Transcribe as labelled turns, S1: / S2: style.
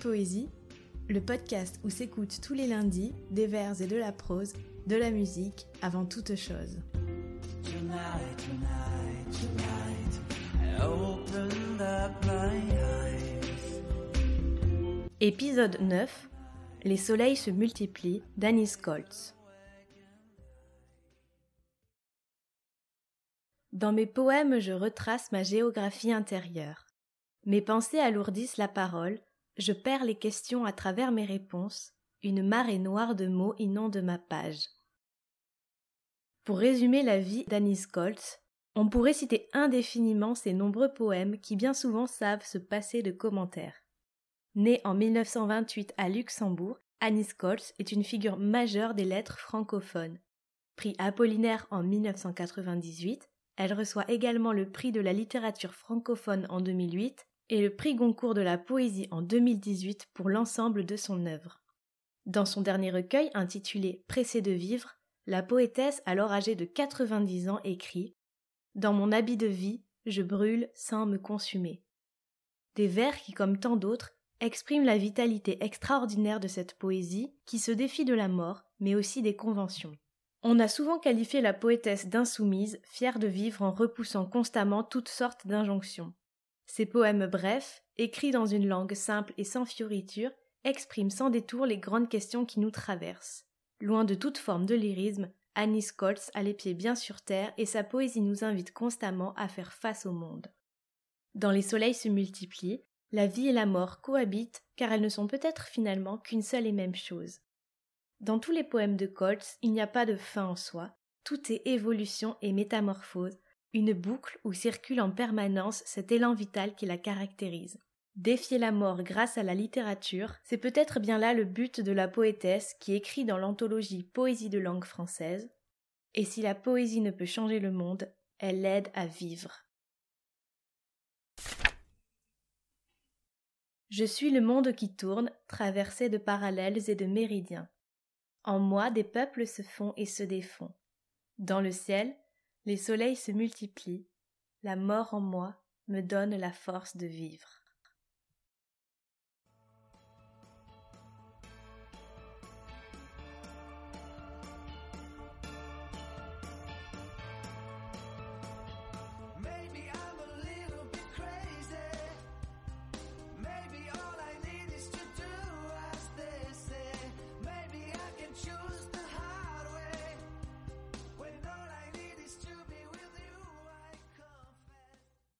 S1: Poésie, le podcast où s'écoutent tous les lundis des vers et de la prose, de la musique avant toute chose. Épisode 9 Les soleils se multiplient d'Anis Colts. Dans mes poèmes, je retrace ma géographie intérieure. Mes pensées alourdissent la parole, je perds les questions à travers mes réponses, une marée noire de mots inonde ma page. Pour résumer la vie d'Anis Colts, on pourrait citer indéfiniment ses nombreux poèmes qui bien souvent savent se passer de commentaires. Né en 1928 à Luxembourg, Anis Colts est une figure majeure des lettres francophones. Prix Apollinaire en 1998, elle reçoit également le prix de la littérature francophone en 2008 et le prix Goncourt de la poésie en 2018 pour l'ensemble de son œuvre. Dans son dernier recueil intitulé Pressé de vivre, la poétesse, alors âgée de 90 ans, écrit Dans mon habit de vie, je brûle sans me consumer. Des vers qui, comme tant d'autres, expriment la vitalité extraordinaire de cette poésie qui se défie de la mort, mais aussi des conventions. On a souvent qualifié la poétesse d'insoumise, fière de vivre en repoussant constamment toutes sortes d'injonctions. Ces poèmes brefs, écrits dans une langue simple et sans fioriture, expriment sans détour les grandes questions qui nous traversent. Loin de toute forme de lyrisme, Anis Colts a les pieds bien sur terre et sa poésie nous invite constamment à faire face au monde. Dans Les soleils se multiplient, la vie et la mort cohabitent car elles ne sont peut-être finalement qu'une seule et même chose. Dans tous les poèmes de Colts, il n'y a pas de fin en soi, tout est évolution et métamorphose, une boucle où circule en permanence cet élan vital qui la caractérise. Défier la mort grâce à la littérature, c'est peut-être bien là le but de la poétesse qui écrit dans l'anthologie Poésie de langue française. Et si la poésie ne peut changer le monde, elle l'aide à vivre. Je suis le monde qui tourne, traversé de parallèles et de méridiens. En moi des peuples se font et se défont. Dans le ciel, les soleils se multiplient, la mort en moi me donne la force de vivre.